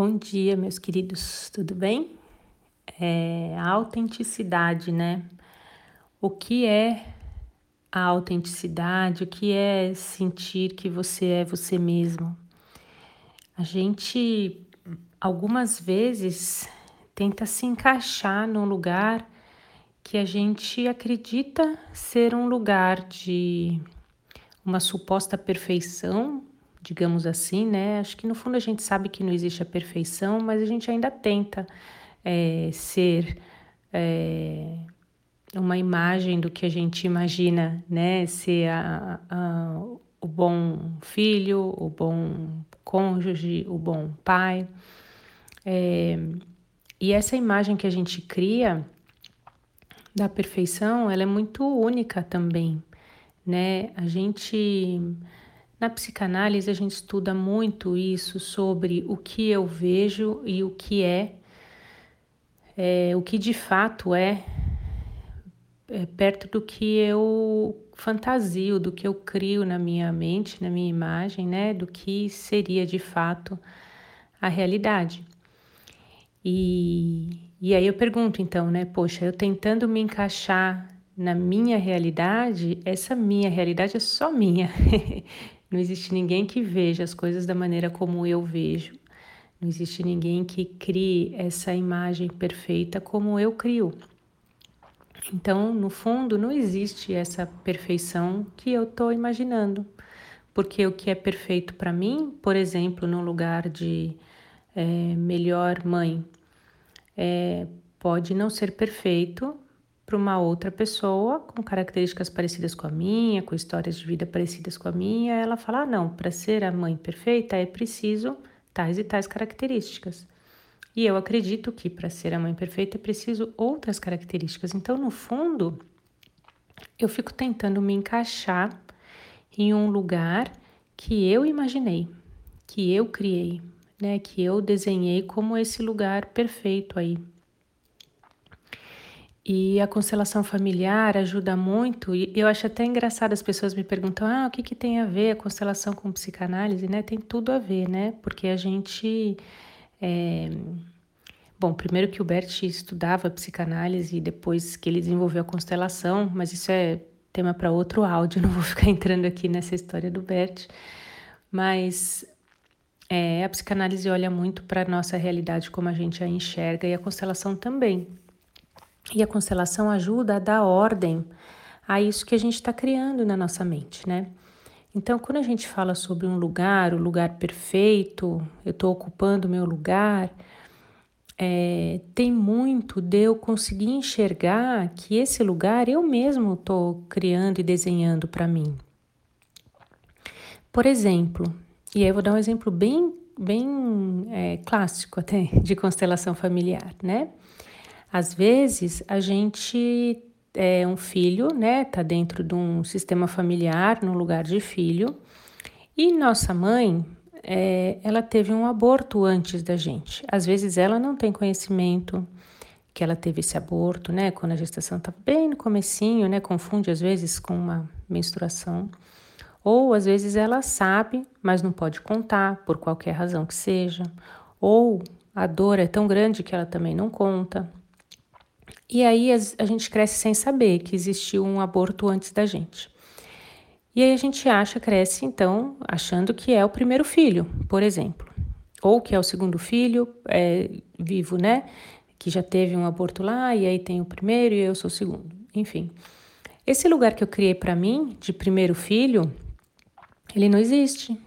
Bom dia, meus queridos, tudo bem? É, a autenticidade, né? O que é a autenticidade? O que é sentir que você é você mesmo? A gente, algumas vezes, tenta se encaixar num lugar que a gente acredita ser um lugar de uma suposta perfeição, digamos assim, né? Acho que no fundo a gente sabe que não existe a perfeição, mas a gente ainda tenta é, ser é, uma imagem do que a gente imagina, né? Ser a, a, o bom filho, o bom cônjuge, o bom pai. É, e essa imagem que a gente cria da perfeição, ela é muito única também, né? A gente na psicanálise, a gente estuda muito isso sobre o que eu vejo e o que é, é o que de fato é, é, perto do que eu fantasio, do que eu crio na minha mente, na minha imagem, né? Do que seria de fato a realidade. E, e aí eu pergunto então, né? Poxa, eu tentando me encaixar na minha realidade, essa minha realidade é só minha. Não existe ninguém que veja as coisas da maneira como eu vejo. Não existe ninguém que crie essa imagem perfeita como eu crio. Então, no fundo, não existe essa perfeição que eu estou imaginando. Porque o que é perfeito para mim, por exemplo, no lugar de é, melhor mãe, é, pode não ser perfeito para uma outra pessoa com características parecidas com a minha, com histórias de vida parecidas com a minha, ela fala: ah, não, para ser a mãe perfeita é preciso tais e tais características. E eu acredito que para ser a mãe perfeita é preciso outras características. Então, no fundo, eu fico tentando me encaixar em um lugar que eu imaginei, que eu criei, né, que eu desenhei como esse lugar perfeito aí e a constelação familiar ajuda muito, e eu acho até engraçado as pessoas me perguntam: ah, o que, que tem a ver a constelação com psicanálise? Né? Tem tudo a ver, né? Porque a gente. É... Bom, primeiro que o Bert estudava psicanálise e depois que ele desenvolveu a constelação, mas isso é tema para outro áudio, não vou ficar entrando aqui nessa história do Bert. Mas é, a psicanálise olha muito para a nossa realidade, como a gente a enxerga, e a constelação também. E a constelação ajuda a dar ordem a isso que a gente está criando na nossa mente, né? Então, quando a gente fala sobre um lugar, o lugar perfeito, eu estou ocupando o meu lugar, é, tem muito de eu conseguir enxergar que esse lugar eu mesmo estou criando e desenhando para mim. Por exemplo, e aí eu vou dar um exemplo bem, bem é, clássico até de constelação familiar, né? Às vezes a gente é um filho, né? Tá dentro de um sistema familiar, no lugar de filho, e nossa mãe, é, ela teve um aborto antes da gente. Às vezes ela não tem conhecimento que ela teve esse aborto, né? Quando a gestação está bem no comecinho, né? Confunde às vezes com uma menstruação. Ou às vezes ela sabe, mas não pode contar por qualquer razão que seja. Ou a dor é tão grande que ela também não conta. E aí a gente cresce sem saber que existiu um aborto antes da gente. E aí a gente acha, cresce então, achando que é o primeiro filho, por exemplo, ou que é o segundo filho é, vivo, né? Que já teve um aborto lá e aí tem o primeiro e eu sou o segundo. Enfim, esse lugar que eu criei para mim de primeiro filho, ele não existe,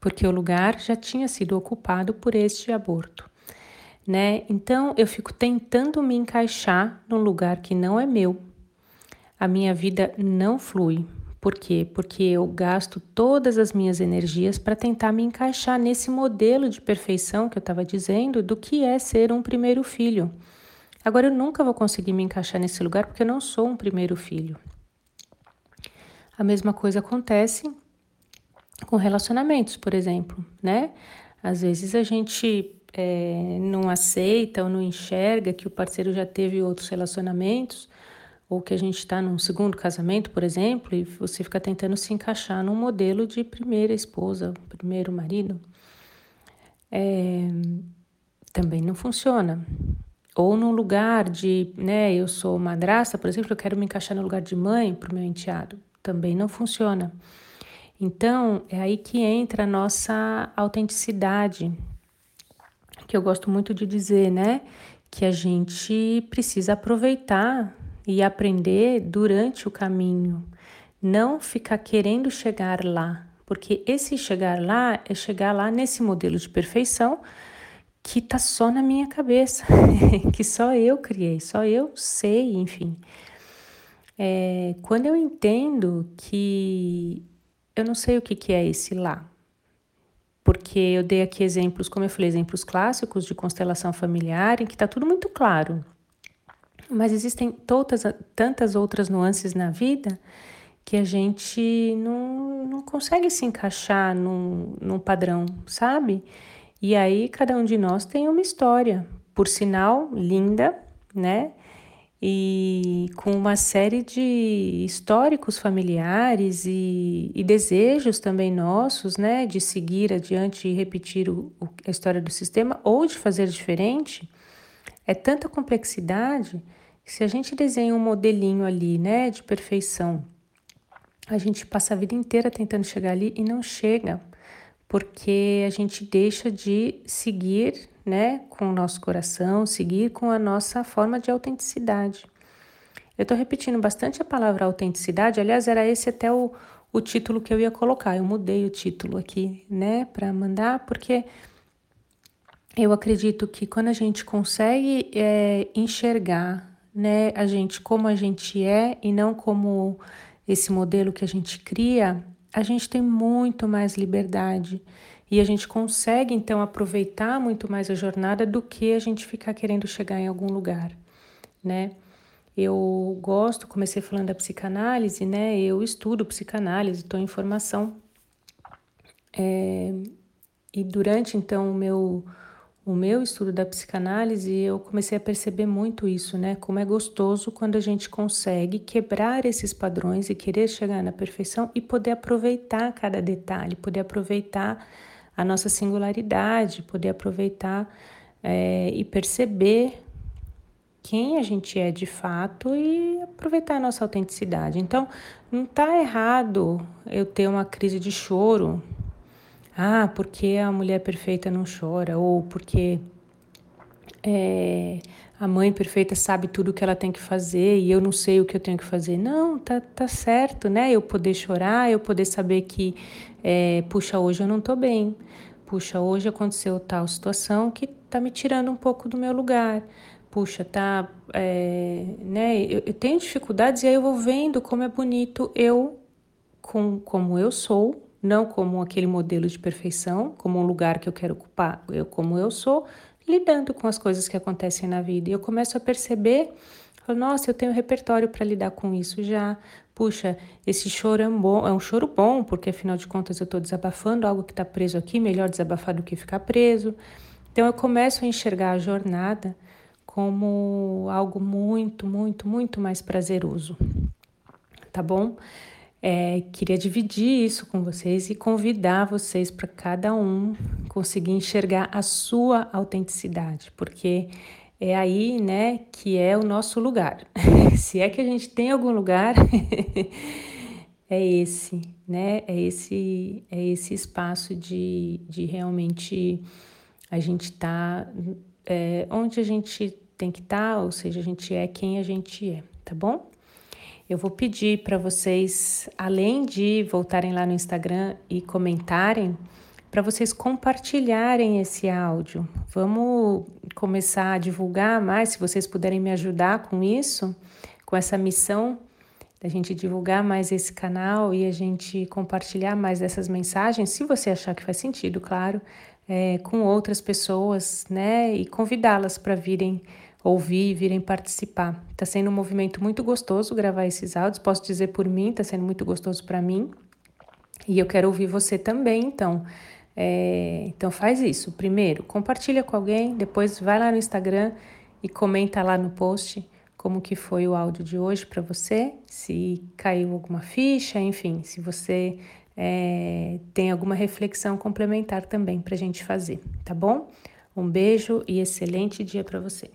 porque o lugar já tinha sido ocupado por este aborto né? Então eu fico tentando me encaixar num lugar que não é meu. A minha vida não flui. Por quê? Porque eu gasto todas as minhas energias para tentar me encaixar nesse modelo de perfeição que eu estava dizendo do que é ser um primeiro filho. Agora eu nunca vou conseguir me encaixar nesse lugar porque eu não sou um primeiro filho. A mesma coisa acontece com relacionamentos, por exemplo, né? Às vezes a gente é, não aceita ou não enxerga que o parceiro já teve outros relacionamentos, ou que a gente está num segundo casamento, por exemplo, e você fica tentando se encaixar num modelo de primeira esposa, primeiro marido. É, também não funciona. Ou num lugar de, né, eu sou madrasta, por exemplo, eu quero me encaixar no lugar de mãe para o meu enteado, também não funciona. Então, é aí que entra a nossa autenticidade, que eu gosto muito de dizer, né? Que a gente precisa aproveitar e aprender durante o caminho, não ficar querendo chegar lá, porque esse chegar lá é chegar lá nesse modelo de perfeição que tá só na minha cabeça, que só eu criei, só eu sei, enfim. É, quando eu entendo que eu não sei o que, que é esse lá, porque eu dei aqui exemplos, como eu falei, exemplos clássicos de constelação familiar, em que está tudo muito claro. Mas existem todas, tantas outras nuances na vida que a gente não, não consegue se encaixar num, num padrão, sabe? E aí cada um de nós tem uma história, por sinal, linda, né? E com uma série de históricos familiares e, e desejos também nossos, né? De seguir adiante e repetir o, o, a história do sistema ou de fazer diferente. É tanta complexidade que se a gente desenha um modelinho ali, né? De perfeição, a gente passa a vida inteira tentando chegar ali e não chega porque a gente deixa de seguir né, com o nosso coração, seguir com a nossa forma de autenticidade. Eu estou repetindo bastante a palavra autenticidade, aliás, era esse até o, o título que eu ia colocar. Eu mudei o título aqui, né, para mandar, porque eu acredito que quando a gente consegue é, enxergar, né, a gente como a gente é e não como esse modelo que a gente cria, a gente tem muito mais liberdade e a gente consegue então aproveitar muito mais a jornada do que a gente ficar querendo chegar em algum lugar, né? Eu gosto, comecei falando da psicanálise, né? Eu estudo psicanálise, estou em formação. É, e durante então o meu o meu estudo da psicanálise, eu comecei a perceber muito isso, né? Como é gostoso quando a gente consegue quebrar esses padrões e querer chegar na perfeição e poder aproveitar cada detalhe, poder aproveitar a nossa singularidade, poder aproveitar é, e perceber quem a gente é de fato e aproveitar a nossa autenticidade. Então, não está errado eu ter uma crise de choro ah, porque a mulher perfeita não chora, ou porque é, a mãe perfeita sabe tudo o que ela tem que fazer e eu não sei o que eu tenho que fazer. Não, tá, tá certo, né? Eu poder chorar, eu poder saber que, é, puxa, hoje eu não tô bem. Puxa, hoje aconteceu tal situação que tá me tirando um pouco do meu lugar. Puxa, tá, é, né? Eu, eu tenho dificuldades e aí eu vou vendo como é bonito eu, com, como eu sou, não como aquele modelo de perfeição, como um lugar que eu quero ocupar, eu como eu sou, lidando com as coisas que acontecem na vida. E eu começo a perceber, nossa, eu tenho repertório para lidar com isso já. Puxa, esse choro é um, bom, é um choro bom, porque afinal de contas eu estou desabafando algo que está preso aqui, melhor desabafar do que ficar preso. Então eu começo a enxergar a jornada como algo muito, muito, muito mais prazeroso. Tá bom? É, queria dividir isso com vocês e convidar vocês para cada um conseguir enxergar a sua autenticidade, porque é aí, né, que é o nosso lugar. Se é que a gente tem algum lugar, é esse, né? É esse, é esse espaço de, de realmente a gente tá, é, onde a gente tem que estar, tá, ou seja, a gente é quem a gente é, tá bom? Eu vou pedir para vocês, além de voltarem lá no Instagram e comentarem, para vocês compartilharem esse áudio. Vamos começar a divulgar mais, se vocês puderem me ajudar com isso, com essa missão da gente divulgar mais esse canal e a gente compartilhar mais dessas mensagens, se você achar que faz sentido, claro, é, com outras pessoas, né? E convidá-las para virem ouvir e virem participar. Está sendo um movimento muito gostoso gravar esses áudios, posso dizer por mim, está sendo muito gostoso para mim. E eu quero ouvir você também, então. É, então faz isso. Primeiro, compartilha com alguém, depois vai lá no Instagram e comenta lá no post como que foi o áudio de hoje para você, se caiu alguma ficha, enfim, se você é, tem alguma reflexão complementar também para a gente fazer, tá bom? Um beijo e excelente dia para você.